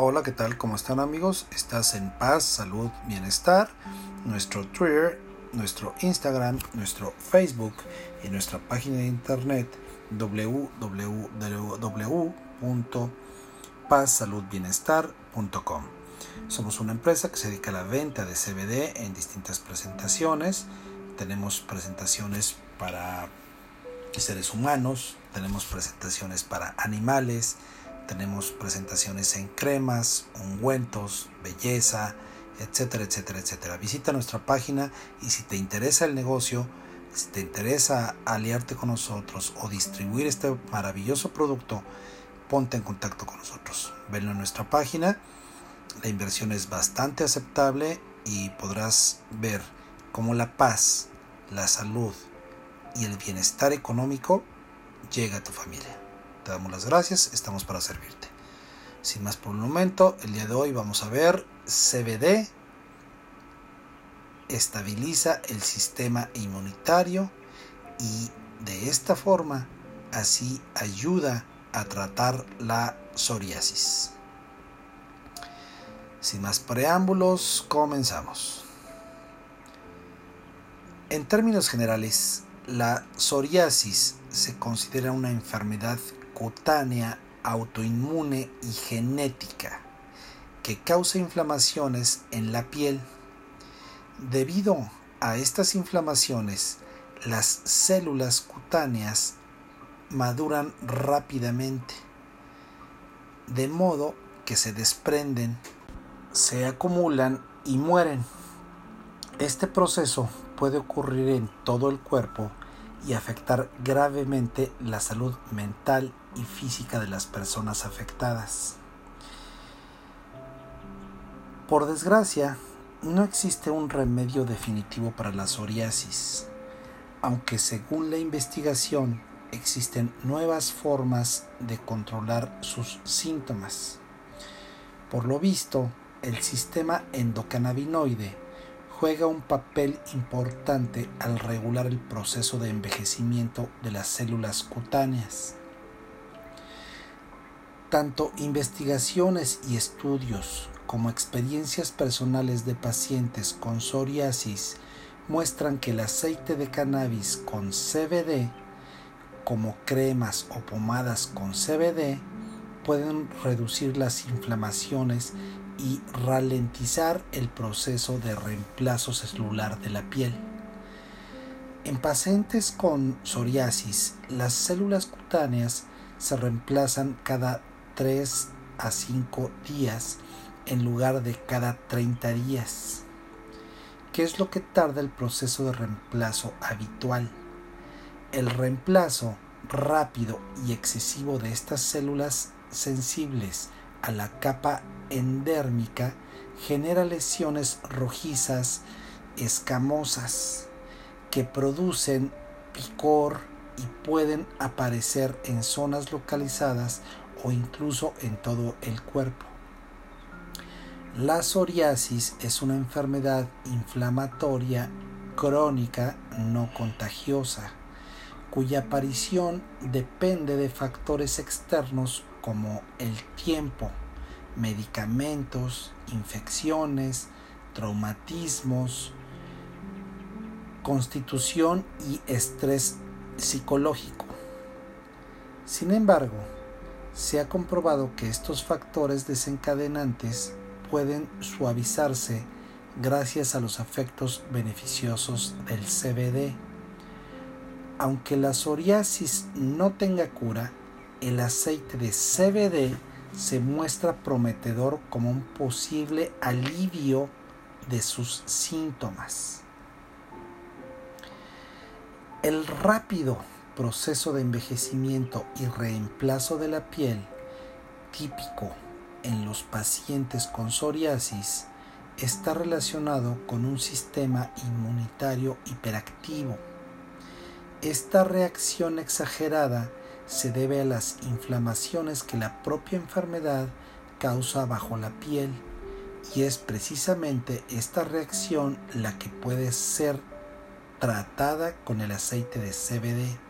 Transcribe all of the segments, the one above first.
Hola, ¿qué tal? ¿Cómo están amigos? Estás en paz, salud, bienestar. Nuestro Twitter, nuestro Instagram, nuestro Facebook y nuestra página de internet www.pazsaludbienestar.com. Somos una empresa que se dedica a la venta de CBD en distintas presentaciones. Tenemos presentaciones para seres humanos, tenemos presentaciones para animales, tenemos presentaciones en cremas, ungüentos, belleza, etcétera, etcétera, etcétera. Visita nuestra página y si te interesa el negocio, si te interesa aliarte con nosotros o distribuir este maravilloso producto, ponte en contacto con nosotros. Venlo en nuestra página. La inversión es bastante aceptable y podrás ver cómo la paz, la salud y el bienestar económico llega a tu familia. Te damos las gracias, estamos para servirte. Sin más por un momento, el día de hoy vamos a ver CBD estabiliza el sistema inmunitario y de esta forma así ayuda a tratar la psoriasis. Sin más preámbulos, comenzamos. En términos generales, la psoriasis se considera una enfermedad cutánea, autoinmune y genética que causa inflamaciones en la piel. Debido a estas inflamaciones, las células cutáneas maduran rápidamente, de modo que se desprenden, se acumulan y mueren. Este proceso puede ocurrir en todo el cuerpo y afectar gravemente la salud mental y física de las personas afectadas. Por desgracia, no existe un remedio definitivo para la psoriasis, aunque según la investigación existen nuevas formas de controlar sus síntomas. Por lo visto, el sistema endocannabinoide juega un papel importante al regular el proceso de envejecimiento de las células cutáneas. Tanto investigaciones y estudios como experiencias personales de pacientes con psoriasis muestran que el aceite de cannabis con CBD, como cremas o pomadas con CBD, pueden reducir las inflamaciones y ralentizar el proceso de reemplazo celular de la piel. En pacientes con psoriasis, las células cutáneas se reemplazan cada 3 a 5 días en lugar de cada 30 días. ¿Qué es lo que tarda el proceso de reemplazo habitual? El reemplazo rápido y excesivo de estas células sensibles a la capa endérmica genera lesiones rojizas escamosas que producen picor y pueden aparecer en zonas localizadas o incluso en todo el cuerpo. La psoriasis es una enfermedad inflamatoria crónica no contagiosa, cuya aparición depende de factores externos como el tiempo, medicamentos, infecciones, traumatismos, constitución y estrés psicológico. Sin embargo, se ha comprobado que estos factores desencadenantes pueden suavizarse gracias a los efectos beneficiosos del CBD. Aunque la psoriasis no tenga cura, el aceite de CBD se muestra prometedor como un posible alivio de sus síntomas. El rápido proceso de envejecimiento y reemplazo de la piel típico en los pacientes con psoriasis está relacionado con un sistema inmunitario hiperactivo. Esta reacción exagerada se debe a las inflamaciones que la propia enfermedad causa bajo la piel y es precisamente esta reacción la que puede ser tratada con el aceite de CBD.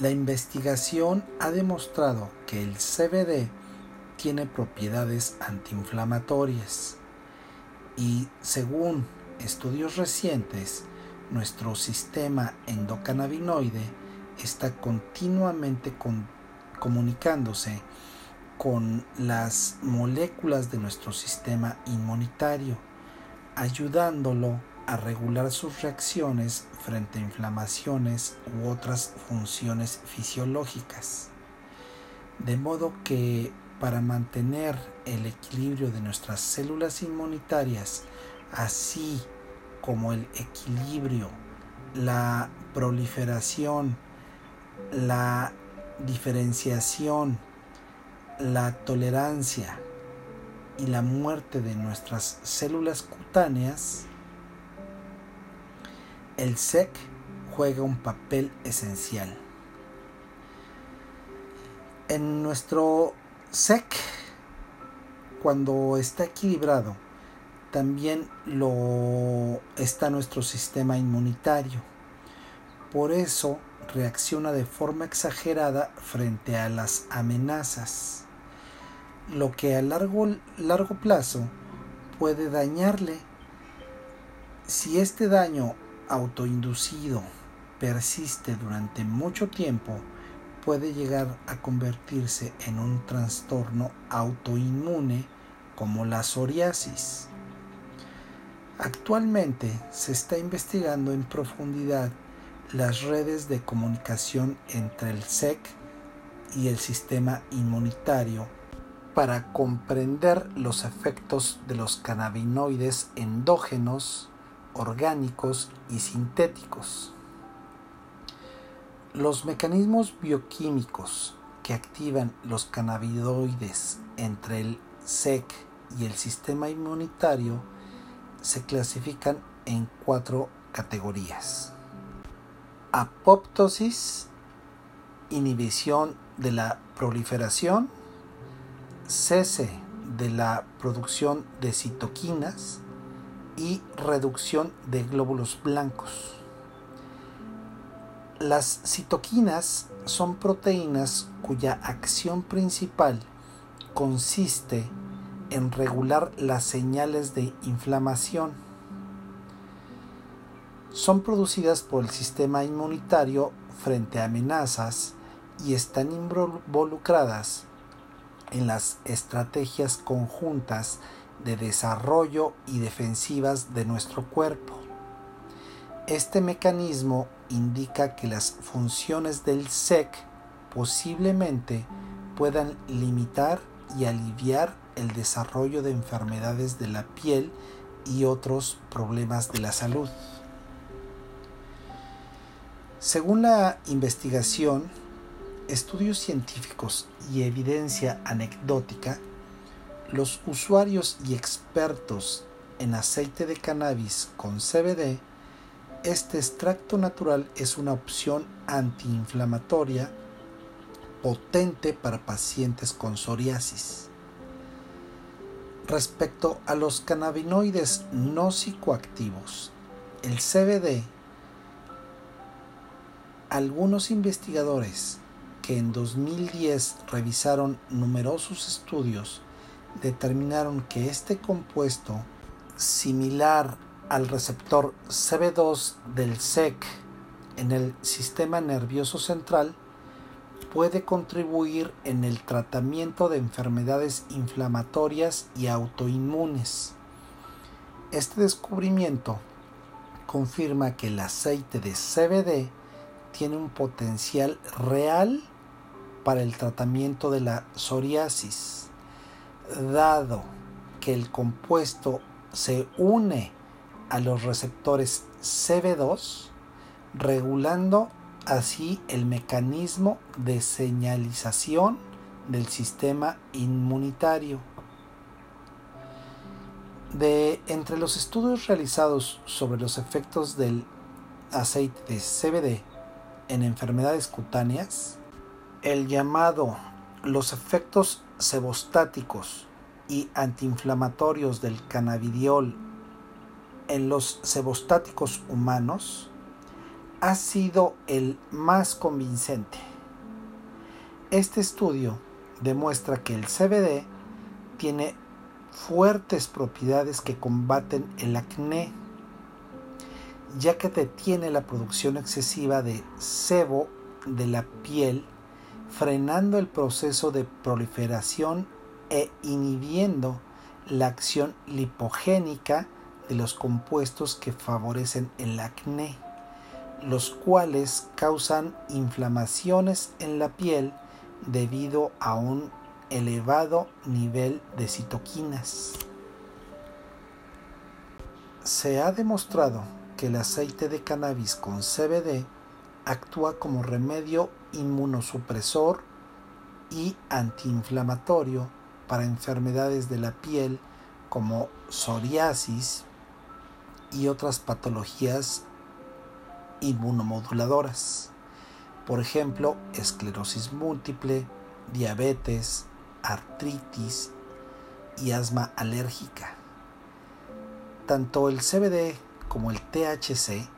La investigación ha demostrado que el CBD tiene propiedades antiinflamatorias y según estudios recientes, nuestro sistema endocannabinoide está continuamente comunicándose con las moléculas de nuestro sistema inmunitario, ayudándolo a regular sus reacciones frente a inflamaciones u otras funciones fisiológicas. De modo que para mantener el equilibrio de nuestras células inmunitarias, así como el equilibrio, la proliferación, la diferenciación, la tolerancia y la muerte de nuestras células cutáneas, el SEC juega un papel esencial. En nuestro SEC, cuando está equilibrado, también lo está nuestro sistema inmunitario. Por eso reacciona de forma exagerada frente a las amenazas, lo que a largo, largo plazo puede dañarle. Si este daño autoinducido persiste durante mucho tiempo, puede llegar a convertirse en un trastorno autoinmune como la psoriasis. Actualmente se está investigando en profundidad las redes de comunicación entre el SEC y el sistema inmunitario para comprender los efectos de los cannabinoides endógenos, orgánicos y sintéticos. Los mecanismos bioquímicos que activan los cannabinoides entre el SEC y el sistema inmunitario se clasifican en cuatro categorías apoptosis, inhibición de la proliferación, cese de la producción de citoquinas y reducción de glóbulos blancos. Las citoquinas son proteínas cuya acción principal consiste en regular las señales de inflamación son producidas por el sistema inmunitario frente a amenazas y están involucradas en las estrategias conjuntas de desarrollo y defensivas de nuestro cuerpo. Este mecanismo indica que las funciones del SEC posiblemente puedan limitar y aliviar el desarrollo de enfermedades de la piel y otros problemas de la salud. Según la investigación, estudios científicos y evidencia anecdótica, los usuarios y expertos en aceite de cannabis con CBD, este extracto natural es una opción antiinflamatoria potente para pacientes con psoriasis. Respecto a los cannabinoides no psicoactivos, el CBD algunos investigadores que en 2010 revisaron numerosos estudios determinaron que este compuesto, similar al receptor CB2 del SEC en el sistema nervioso central, puede contribuir en el tratamiento de enfermedades inflamatorias y autoinmunes. Este descubrimiento confirma que el aceite de CBD tiene un potencial real para el tratamiento de la psoriasis, dado que el compuesto se une a los receptores CB2, regulando así el mecanismo de señalización del sistema inmunitario. De entre los estudios realizados sobre los efectos del aceite de CBD en enfermedades cutáneas, el llamado los efectos sebostáticos y antiinflamatorios del cannabidiol en los sebostáticos humanos ha sido el más convincente. Este estudio demuestra que el CBD tiene fuertes propiedades que combaten el acné, ya que detiene la producción excesiva de sebo de la piel, frenando el proceso de proliferación e inhibiendo la acción lipogénica de los compuestos que favorecen el acné, los cuales causan inflamaciones en la piel debido a un elevado nivel de citoquinas. Se ha demostrado que el aceite de cannabis con CBD actúa como remedio inmunosupresor y antiinflamatorio para enfermedades de la piel como psoriasis y otras patologías inmunomoduladoras. Por ejemplo, esclerosis múltiple, diabetes, artritis y asma alérgica. Tanto el CBD como el THC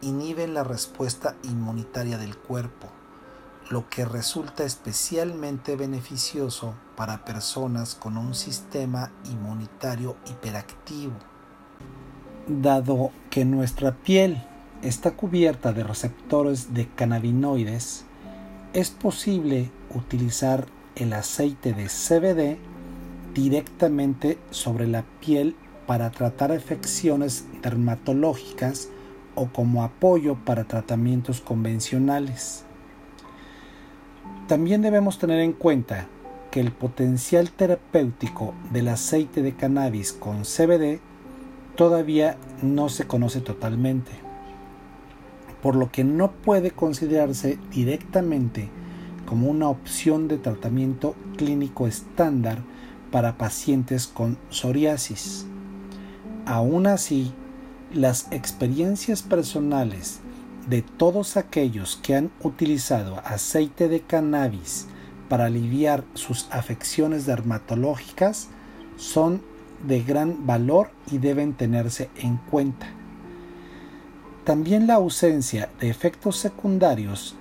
inhiben la respuesta inmunitaria del cuerpo, lo que resulta especialmente beneficioso para personas con un sistema inmunitario hiperactivo. Dado que nuestra piel está cubierta de receptores de cannabinoides, es posible utilizar el aceite de CBD directamente sobre la piel para tratar afecciones dermatológicas o como apoyo para tratamientos convencionales. También debemos tener en cuenta que el potencial terapéutico del aceite de cannabis con CBD todavía no se conoce totalmente, por lo que no puede considerarse directamente como una opción de tratamiento clínico estándar para pacientes con psoriasis. Aún así, las experiencias personales de todos aquellos que han utilizado aceite de cannabis para aliviar sus afecciones dermatológicas son de gran valor y deben tenerse en cuenta. También la ausencia de efectos secundarios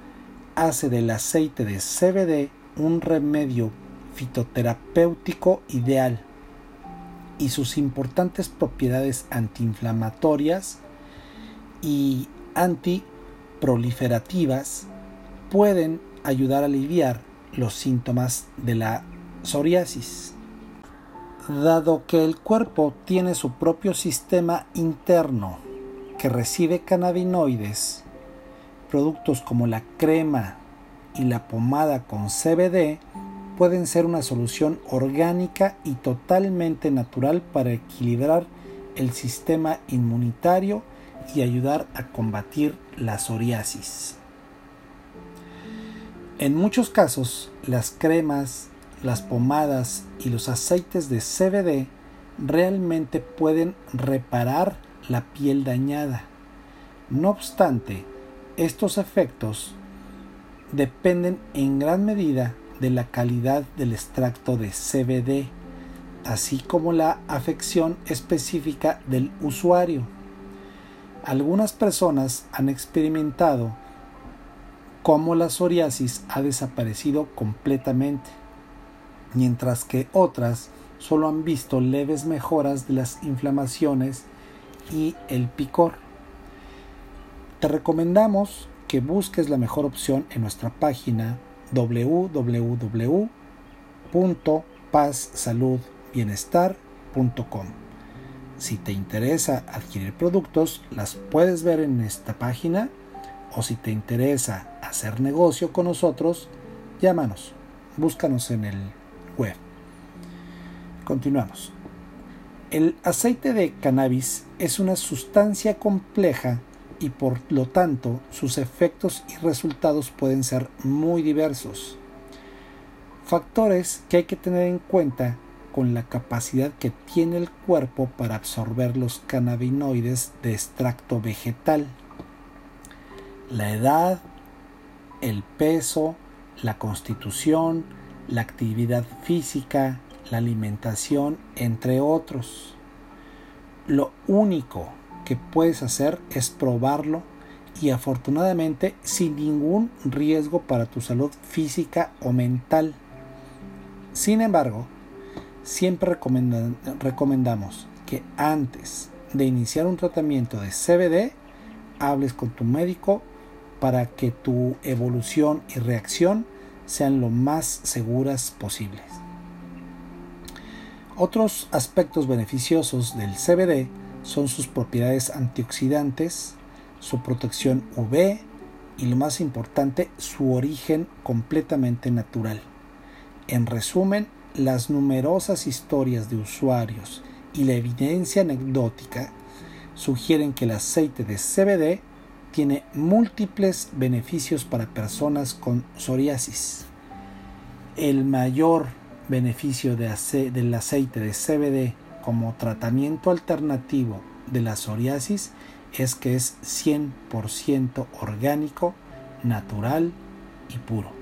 hace del aceite de CBD un remedio fitoterapéutico ideal y sus importantes propiedades antiinflamatorias y antiproliferativas pueden ayudar a aliviar los síntomas de la psoriasis. Dado que el cuerpo tiene su propio sistema interno que recibe cannabinoides, Productos como la crema y la pomada con CBD pueden ser una solución orgánica y totalmente natural para equilibrar el sistema inmunitario y ayudar a combatir la psoriasis. En muchos casos, las cremas, las pomadas y los aceites de CBD realmente pueden reparar la piel dañada. No obstante, estos efectos dependen en gran medida de la calidad del extracto de CBD, así como la afección específica del usuario. Algunas personas han experimentado cómo la psoriasis ha desaparecido completamente, mientras que otras solo han visto leves mejoras de las inflamaciones y el picor. Te recomendamos que busques la mejor opción en nuestra página www.pazsaludbienestar.com. Si te interesa adquirir productos, las puedes ver en esta página o si te interesa hacer negocio con nosotros, llámanos, búscanos en el web. Continuamos. El aceite de cannabis es una sustancia compleja y por lo tanto sus efectos y resultados pueden ser muy diversos. Factores que hay que tener en cuenta con la capacidad que tiene el cuerpo para absorber los cannabinoides de extracto vegetal. La edad, el peso, la constitución, la actividad física, la alimentación, entre otros. Lo único que puedes hacer es probarlo y afortunadamente sin ningún riesgo para tu salud física o mental. Sin embargo, siempre recomendamos que antes de iniciar un tratamiento de CBD, hables con tu médico para que tu evolución y reacción sean lo más seguras posibles. Otros aspectos beneficiosos del CBD son sus propiedades antioxidantes, su protección UV y lo más importante, su origen completamente natural. En resumen, las numerosas historias de usuarios y la evidencia anecdótica sugieren que el aceite de CBD tiene múltiples beneficios para personas con psoriasis. El mayor beneficio del aceite de CBD como tratamiento alternativo de la psoriasis es que es 100% orgánico, natural y puro.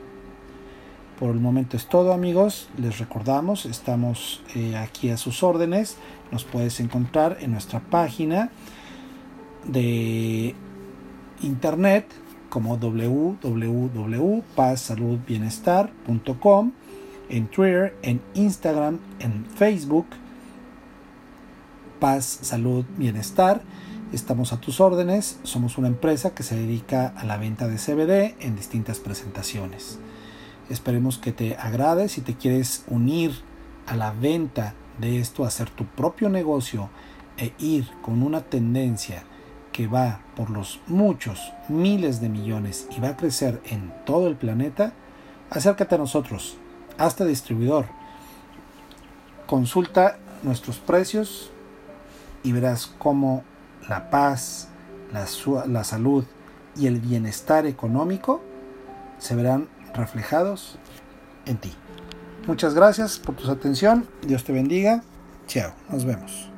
Por el momento es todo amigos, les recordamos, estamos eh, aquí a sus órdenes, nos puedes encontrar en nuestra página de internet como www.pazsaludbienestar.com, en Twitter, en Instagram, en Facebook, Paz, Salud, Bienestar. Estamos a tus órdenes, somos una empresa que se dedica a la venta de CBD en distintas presentaciones. Esperemos que te agrade. Si te quieres unir a la venta de esto, hacer tu propio negocio e ir con una tendencia que va por los muchos miles de millones y va a crecer en todo el planeta, acércate a nosotros, hasta distribuidor. Consulta nuestros precios y verás cómo la paz, la, la salud y el bienestar económico se verán reflejados en ti. Muchas gracias por tu atención. Dios te bendiga. Chao. Nos vemos.